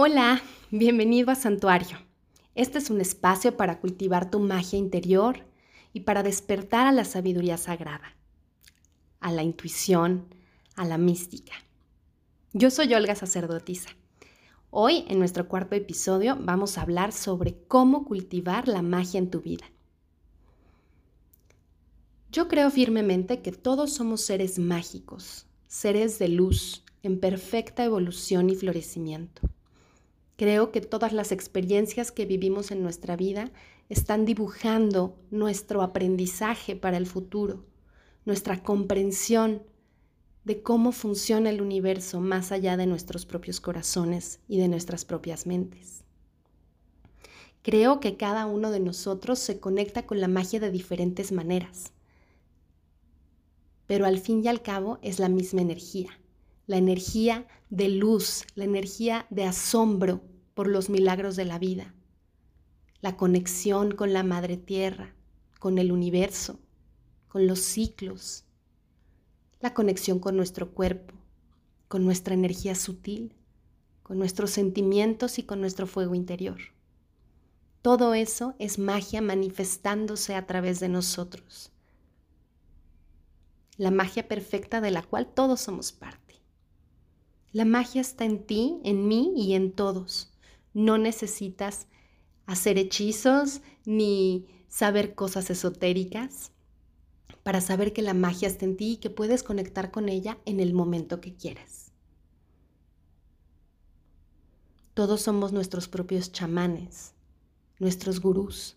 Hola, bienvenido a Santuario. Este es un espacio para cultivar tu magia interior y para despertar a la sabiduría sagrada, a la intuición, a la mística. Yo soy Olga Sacerdotisa. Hoy, en nuestro cuarto episodio, vamos a hablar sobre cómo cultivar la magia en tu vida. Yo creo firmemente que todos somos seres mágicos, seres de luz, en perfecta evolución y florecimiento. Creo que todas las experiencias que vivimos en nuestra vida están dibujando nuestro aprendizaje para el futuro, nuestra comprensión de cómo funciona el universo más allá de nuestros propios corazones y de nuestras propias mentes. Creo que cada uno de nosotros se conecta con la magia de diferentes maneras, pero al fin y al cabo es la misma energía la energía de luz, la energía de asombro por los milagros de la vida, la conexión con la Madre Tierra, con el universo, con los ciclos, la conexión con nuestro cuerpo, con nuestra energía sutil, con nuestros sentimientos y con nuestro fuego interior. Todo eso es magia manifestándose a través de nosotros. La magia perfecta de la cual todos somos parte. La magia está en ti, en mí y en todos. No necesitas hacer hechizos ni saber cosas esotéricas para saber que la magia está en ti y que puedes conectar con ella en el momento que quieras. Todos somos nuestros propios chamanes, nuestros gurús.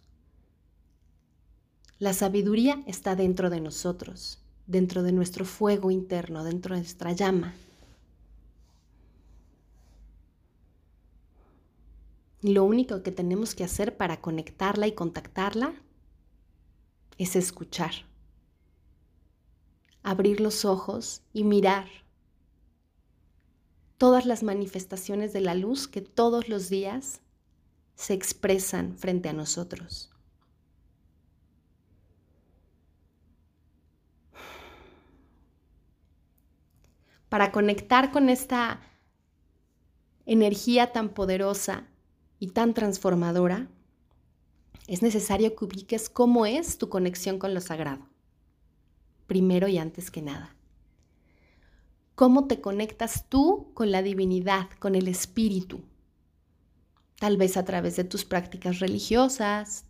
La sabiduría está dentro de nosotros, dentro de nuestro fuego interno, dentro de nuestra llama. Lo único que tenemos que hacer para conectarla y contactarla es escuchar, abrir los ojos y mirar todas las manifestaciones de la luz que todos los días se expresan frente a nosotros. Para conectar con esta energía tan poderosa y tan transformadora, es necesario que ubiques cómo es tu conexión con lo sagrado, primero y antes que nada. ¿Cómo te conectas tú con la divinidad, con el espíritu? Tal vez a través de tus prácticas religiosas,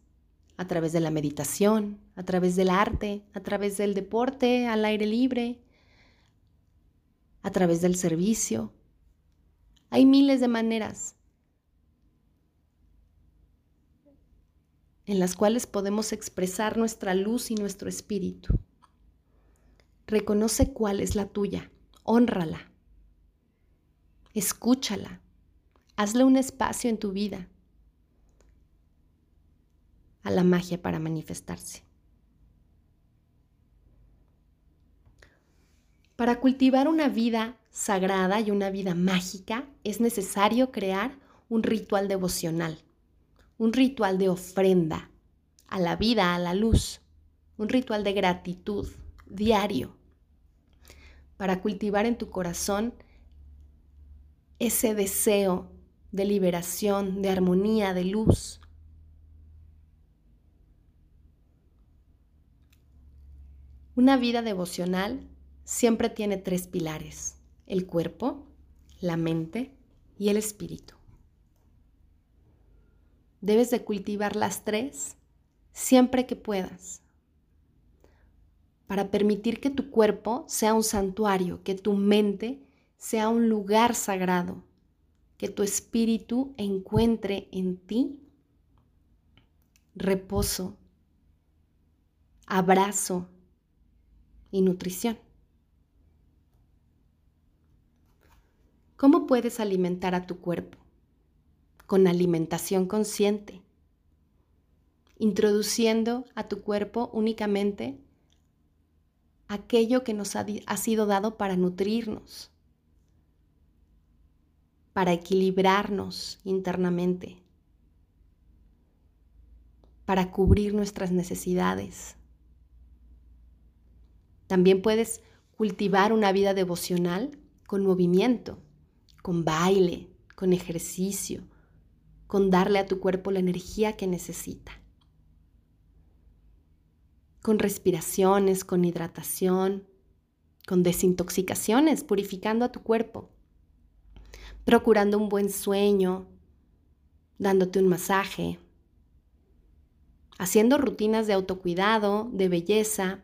a través de la meditación, a través del arte, a través del deporte al aire libre, a través del servicio. Hay miles de maneras en las cuales podemos expresar nuestra luz y nuestro espíritu. Reconoce cuál es la tuya, honrala, escúchala, hazle un espacio en tu vida a la magia para manifestarse. Para cultivar una vida sagrada y una vida mágica es necesario crear un ritual devocional un ritual de ofrenda a la vida, a la luz, un ritual de gratitud diario para cultivar en tu corazón ese deseo de liberación, de armonía, de luz. Una vida devocional siempre tiene tres pilares, el cuerpo, la mente y el espíritu. Debes de cultivar las tres siempre que puedas para permitir que tu cuerpo sea un santuario, que tu mente sea un lugar sagrado, que tu espíritu encuentre en ti reposo, abrazo y nutrición. ¿Cómo puedes alimentar a tu cuerpo? Con alimentación consciente, introduciendo a tu cuerpo únicamente aquello que nos ha, sido dado para nutrirnos, para equilibrarnos internamente, para cubrir nuestras necesidades. También puedes cultivar una vida devocional con movimiento, con baile, con ejercicio, con darle a tu cuerpo la energía que necesita. Con respiraciones, con hidratación, con desintoxicaciones, purificando a tu cuerpo, procurando un buen sueño, dándote un masaje, haciendo rutinas de autocuidado, de belleza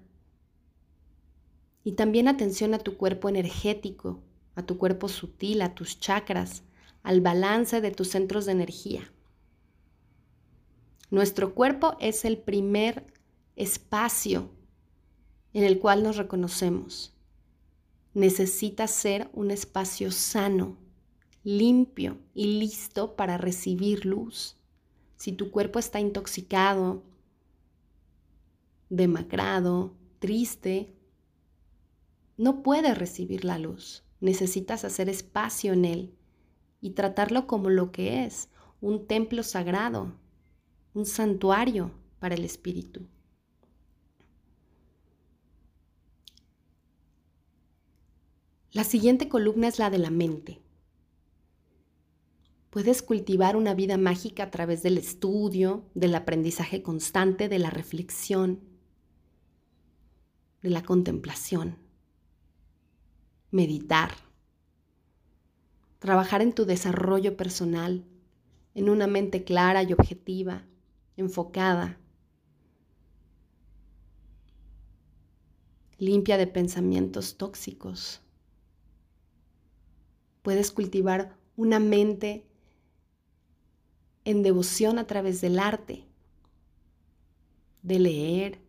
y también atención a tu cuerpo energético, a tu cuerpo sutil, a tus chakras, al balance de tus centros de energía. Nuestro cuerpo es el primer espacio en el cual nos reconocemos. Necesita ser un espacio sano, limpio y listo para recibir luz. Si tu cuerpo está intoxicado, demacrado, triste, no puede recibir la luz. Necesitas hacer espacio en él y tratarlo como lo que es, un templo sagrado, un santuario para el espíritu. La siguiente columna es la de la mente. Puedes cultivar una vida mágica a través del estudio, del aprendizaje constante, de la reflexión, de la contemplación, meditar, trabajar en tu desarrollo personal, en una mente clara y objetiva, enfocada, limpia de pensamientos tóxicos. Puedes cultivar una mente en devoción a través del arte, de leer,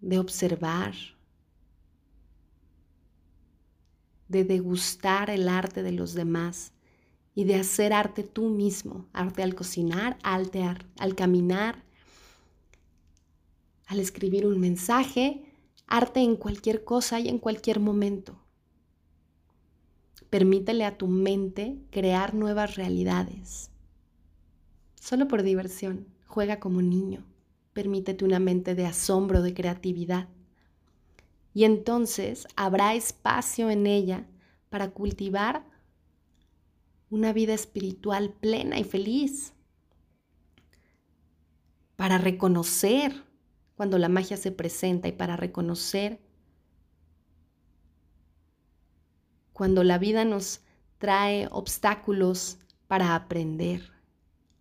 de observar, de degustar el arte de los demás y de hacer arte tú mismo, arte al cocinar, arte al caminar, al escribir un mensaje, arte en cualquier cosa y en cualquier momento. Permítele a tu mente crear nuevas realidades solo por diversión. Juega como niño. Permítete una mente de asombro, de creatividad. Y entonces habrá espacio en ella para cultivar una vida espiritual plena y feliz. Para reconocer cuando la magia se presenta y para reconocer cuando la vida nos trae obstáculos para aprender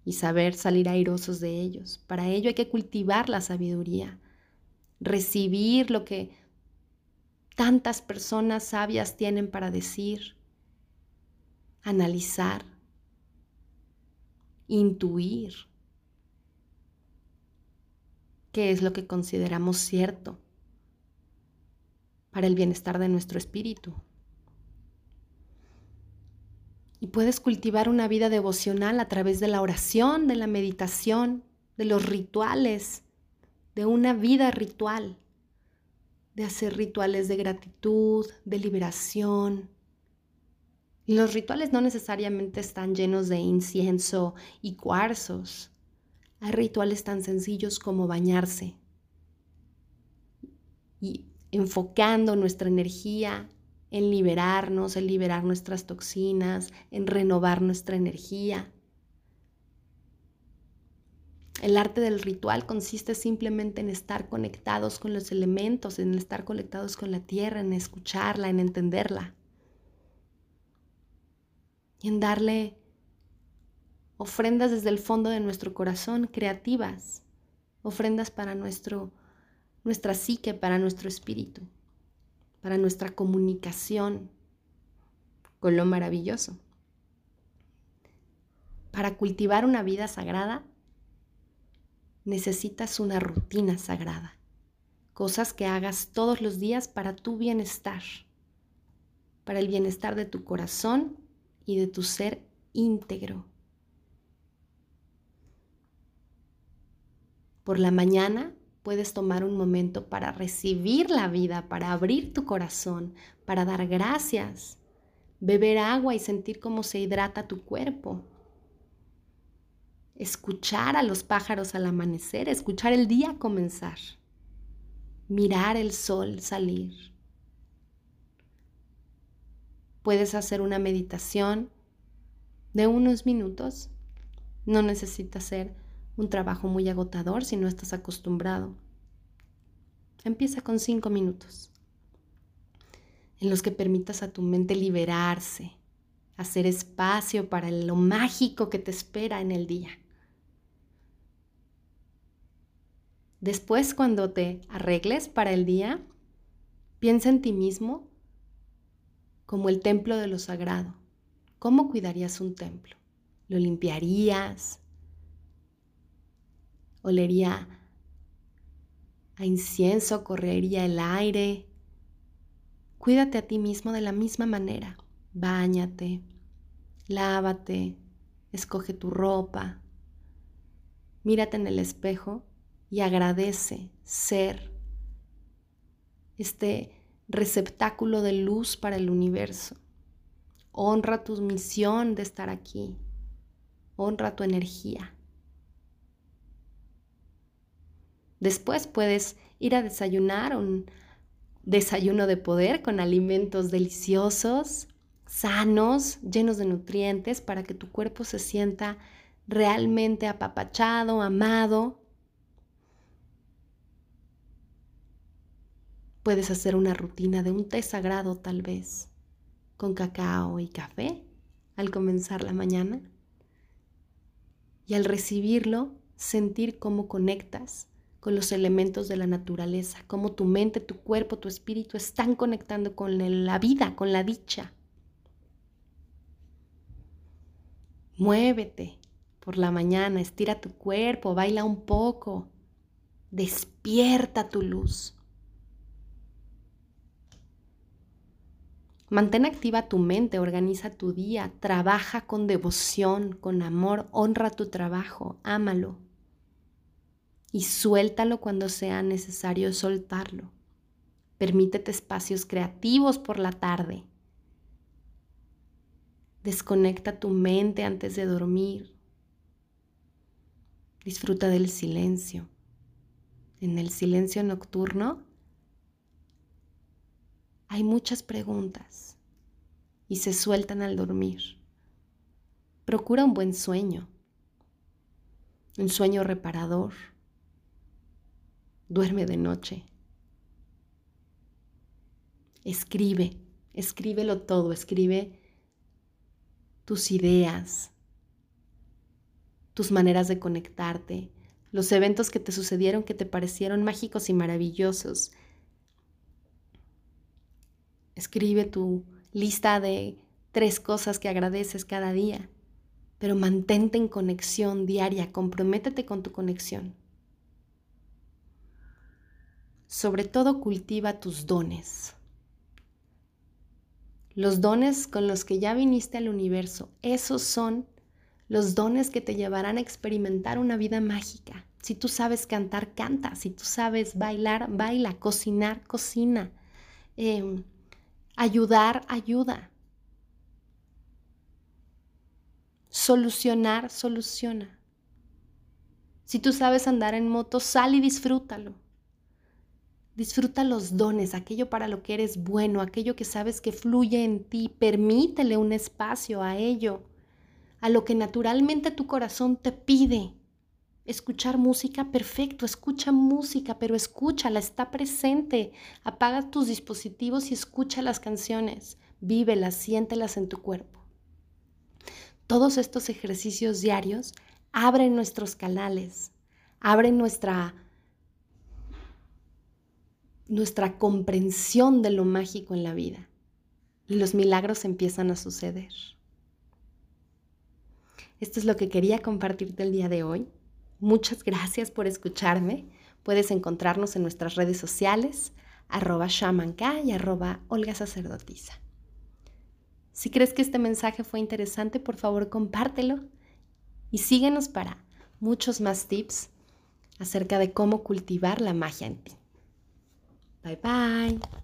y saber salir airosos de ellos. Para ello hay que cultivar la sabiduría, recibir lo que tantas personas sabias tienen para decir, analizar, intuir qué es lo que consideramos cierto para el bienestar de nuestro espíritu. Y puedes cultivar una vida devocional a través de la oración, de la meditación, de los rituales, de una vida ritual, de hacer rituales de gratitud, de liberación. Los rituales no necesariamente están llenos de incienso y cuarzos. Hay rituales tan sencillos como bañarse y enfocando nuestra energía en liberarnos, en liberar nuestras toxinas, en renovar nuestra energía. El arte del ritual consiste simplemente en estar conectados con los elementos, en estar conectados con la tierra, en escucharla, en entenderla. Y en darle ofrendas desde el fondo de nuestro corazón, creativas, ofrendas para nuestro, nuestra psique, para nuestro espíritu para nuestra comunicación con lo maravilloso. Para cultivar una vida sagrada, necesitas una rutina sagrada, cosas que hagas todos los días para tu bienestar, para el bienestar de tu corazón y de tu ser íntegro. Por la mañana puedes tomar un momento para recibir la vida, para abrir tu corazón, para dar gracias, beber agua y sentir cómo se hidrata tu cuerpo. Escuchar a los pájaros al amanecer, escuchar el día comenzar, mirar el sol salir. Puedes hacer una meditación de unos minutos. No necesita ser un trabajo muy agotador si no estás acostumbrado. Empieza con cinco minutos en los que permitas a tu mente liberarse, hacer espacio para lo mágico que te espera en el día. Después, cuando te arregles para el día, piensa en ti mismo como el templo de lo sagrado. ¿Cómo cuidarías un templo? ¿Lo limpiarías? ¿Olería a incienso? ¿Correría el aire? Cuídate a ti mismo de la misma manera. Báñate, lávate, escoge tu ropa, mírate en el espejo y agradece ser este receptáculo de luz para el universo. Honra tu misión de estar aquí. Honra tu energía. Después puedes ir a desayunar un desayuno de poder con alimentos deliciosos, sanos, llenos de nutrientes para que tu cuerpo se sienta realmente apapachado, amado Puedes hacer una rutina de un té sagrado tal vez, con cacao y café al comenzar la mañana. Y al recibirlo, sentir cómo conectas con los elementos de la naturaleza, cómo tu mente, tu cuerpo, tu espíritu están conectando con la vida, con la dicha. Muévete por la mañana, estira tu cuerpo, baila un poco, despierta tu luz. Mantén activa tu mente, organiza tu día, trabaja con devoción, con amor, honra tu trabajo, ámalo y suéltalo cuando sea necesario soltarlo. Permítete espacios creativos por la tarde. Desconecta tu mente antes de dormir. Disfruta del silencio. En el silencio nocturno hay muchas preguntas y se sueltan al dormir. Procura un buen sueño, un sueño reparador. Duerme de noche. Escribe, escríbelo todo, escribe tus ideas, tus maneras de conectarte, los eventos que te sucedieron que te parecieron mágicos y maravillosos, Escribe tu lista de tres cosas que agradeces cada día, pero mantente en conexión diaria, comprométete con tu conexión. Sobre todo cultiva tus dones. Los dones con los que ya viniste al universo, esos son los dones que te llevarán a experimentar una vida mágica. Si tú sabes cantar, canta. Si tú sabes bailar, baila. Cocinar, cocina. Em, Ayudar ayuda. Solucionar soluciona. Si tú sabes andar en moto, sal y disfrútalo. Disfruta los dones, aquello para lo que eres bueno, aquello que sabes que fluye en ti. Permítele un espacio a ello, a lo que naturalmente tu corazón te pide. Escuchar música, perfecto, escucha música, pero escúchala, está presente. Apaga tus dispositivos y escucha las canciones, vívelas, siéntelas en tu cuerpo. Todos estos ejercicios diarios abren nuestros canales, abren nuestra, nuestra comprensión de lo mágico en la vida y los milagros empiezan a suceder. Esto es lo que quería compartirte el día de hoy. Muchas gracias por escucharme. Puedes encontrarnos en nuestras redes sociales, arroba shamanka y arroba olga sacerdotisa. Si crees que este mensaje fue interesante, por favor compártelo y síguenos para muchos más tips acerca de cómo cultivar la magia en ti. Bye bye.